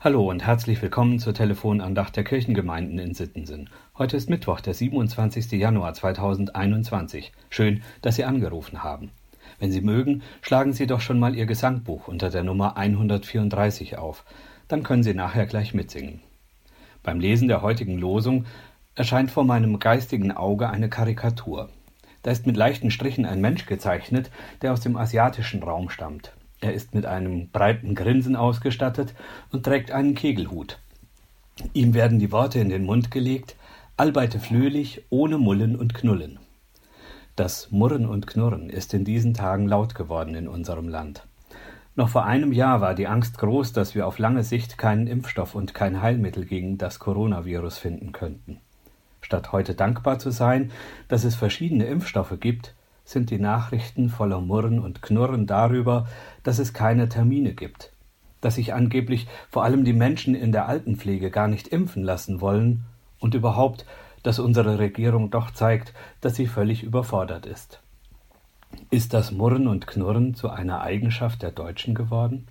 Hallo und herzlich willkommen zur Telefonandacht der Kirchengemeinden in Sittensen. Heute ist Mittwoch, der 27. Januar 2021. Schön, dass Sie angerufen haben. Wenn Sie mögen, schlagen Sie doch schon mal Ihr Gesangbuch unter der Nummer 134 auf. Dann können Sie nachher gleich mitsingen. Beim Lesen der heutigen Losung erscheint vor meinem geistigen Auge eine Karikatur. Da ist mit leichten Strichen ein Mensch gezeichnet, der aus dem asiatischen Raum stammt. Er ist mit einem breiten Grinsen ausgestattet und trägt einen Kegelhut. Ihm werden die Worte in den Mund gelegt, allbeite flöhlich, ohne Mullen und Knullen. Das Murren und Knurren ist in diesen Tagen laut geworden in unserem Land. Noch vor einem Jahr war die Angst groß, dass wir auf lange Sicht keinen Impfstoff und kein Heilmittel gegen das Coronavirus finden könnten. Statt heute dankbar zu sein, dass es verschiedene Impfstoffe gibt, sind die Nachrichten voller Murren und Knurren darüber, dass es keine Termine gibt, dass sich angeblich vor allem die Menschen in der Altenpflege gar nicht impfen lassen wollen und überhaupt, dass unsere Regierung doch zeigt, dass sie völlig überfordert ist. Ist das Murren und Knurren zu einer Eigenschaft der Deutschen geworden?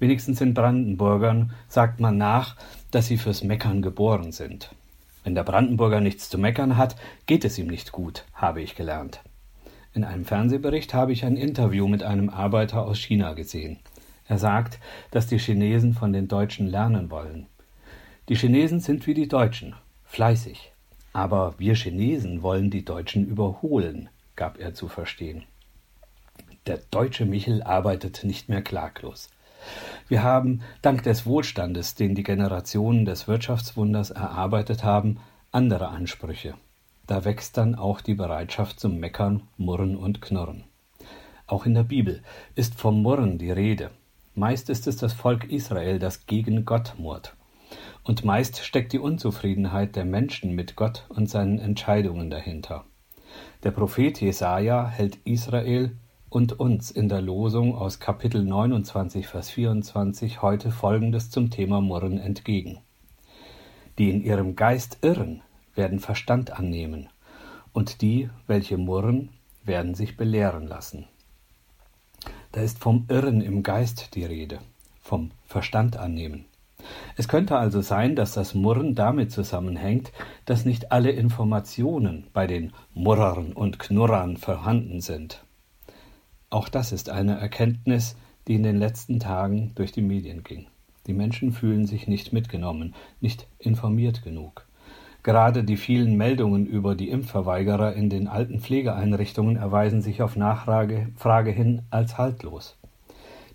Wenigstens in Brandenburgern sagt man nach, dass sie fürs Meckern geboren sind. Wenn der Brandenburger nichts zu meckern hat, geht es ihm nicht gut, habe ich gelernt. In einem Fernsehbericht habe ich ein Interview mit einem Arbeiter aus China gesehen. Er sagt, dass die Chinesen von den Deutschen lernen wollen. Die Chinesen sind wie die Deutschen, fleißig. Aber wir Chinesen wollen die Deutschen überholen, gab er zu verstehen. Der deutsche Michel arbeitet nicht mehr klaglos. Wir haben, dank des Wohlstandes, den die Generationen des Wirtschaftswunders erarbeitet haben, andere Ansprüche. Da wächst dann auch die Bereitschaft zum Meckern, Murren und Knurren. Auch in der Bibel ist vom Murren die Rede. Meist ist es das Volk Israel, das gegen Gott murrt. Und meist steckt die Unzufriedenheit der Menschen mit Gott und seinen Entscheidungen dahinter. Der Prophet Jesaja hält Israel und uns in der Losung aus Kapitel 29, Vers 24 heute Folgendes zum Thema Murren entgegen. Die in ihrem Geist irren, werden Verstand annehmen, und die, welche murren, werden sich belehren lassen. Da ist vom Irren im Geist die Rede, vom Verstand annehmen. Es könnte also sein, dass das Murren damit zusammenhängt, dass nicht alle Informationen bei den Murrern und Knurrern vorhanden sind. Auch das ist eine Erkenntnis, die in den letzten Tagen durch die Medien ging. Die Menschen fühlen sich nicht mitgenommen, nicht informiert genug. Gerade die vielen Meldungen über die Impfverweigerer in den alten Pflegeeinrichtungen erweisen sich auf Nachfrage Frage hin als haltlos.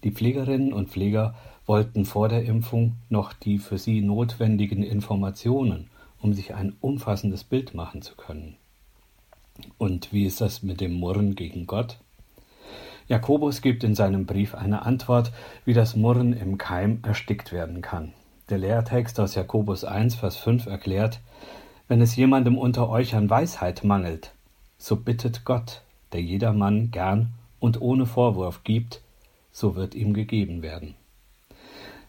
Die Pflegerinnen und Pfleger wollten vor der Impfung noch die für sie notwendigen Informationen, um sich ein umfassendes Bild machen zu können. Und wie ist das mit dem Murren gegen Gott? Jakobus gibt in seinem Brief eine Antwort, wie das Murren im Keim erstickt werden kann. Der Lehrtext aus Jakobus 1, Vers 5 erklärt, wenn es jemandem unter euch an Weisheit mangelt, so bittet Gott, der jedermann gern und ohne Vorwurf gibt, so wird ihm gegeben werden.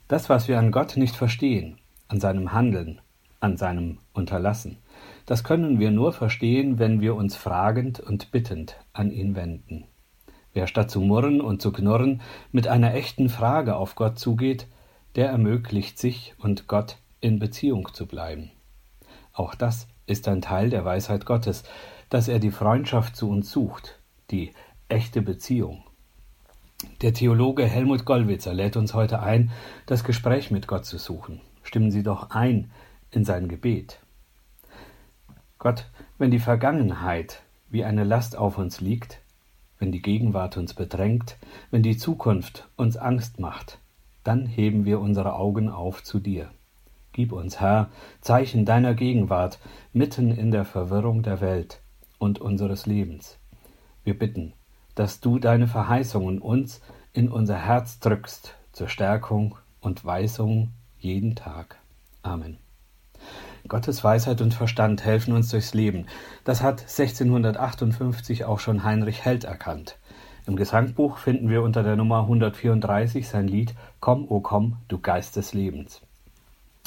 Das, was wir an Gott nicht verstehen, an seinem Handeln, an seinem Unterlassen, das können wir nur verstehen, wenn wir uns fragend und bittend an ihn wenden. Wer statt zu murren und zu knurren mit einer echten Frage auf Gott zugeht, der ermöglicht sich und Gott in Beziehung zu bleiben. Auch das ist ein Teil der Weisheit Gottes, dass er die Freundschaft zu uns sucht, die echte Beziehung. Der Theologe Helmut Gollwitzer lädt uns heute ein, das Gespräch mit Gott zu suchen. Stimmen Sie doch ein in sein Gebet. Gott, wenn die Vergangenheit wie eine Last auf uns liegt, wenn die Gegenwart uns bedrängt, wenn die Zukunft uns Angst macht, dann heben wir unsere Augen auf zu dir. Gib uns, Herr, Zeichen deiner Gegenwart mitten in der Verwirrung der Welt und unseres Lebens. Wir bitten, dass du deine Verheißungen uns in unser Herz drückst zur Stärkung und Weisung jeden Tag. Amen. Gottes Weisheit und Verstand helfen uns durchs Leben. Das hat 1658 auch schon Heinrich Held erkannt. Im Gesangbuch finden wir unter der Nummer 134 sein Lied Komm, o komm, du Geist des Lebens.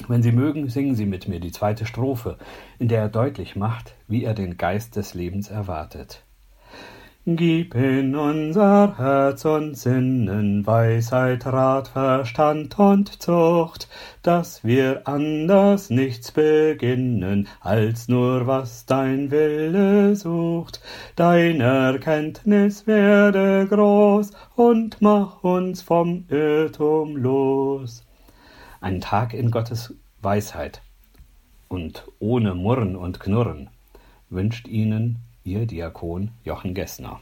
Wenn Sie mögen, singen Sie mit mir die zweite Strophe, in der er deutlich macht, wie er den Geist des Lebens erwartet. Gib in unser Herz und Sinnen Weisheit, Rat, Verstand und Zucht, dass wir anders nichts beginnen, als nur was dein Wille sucht. Dein Erkenntnis werde groß und mach uns vom Irrtum los. Ein Tag in Gottes Weisheit und ohne Murren und Knurren wünscht Ihnen Ihr Diakon Jochen Gessner.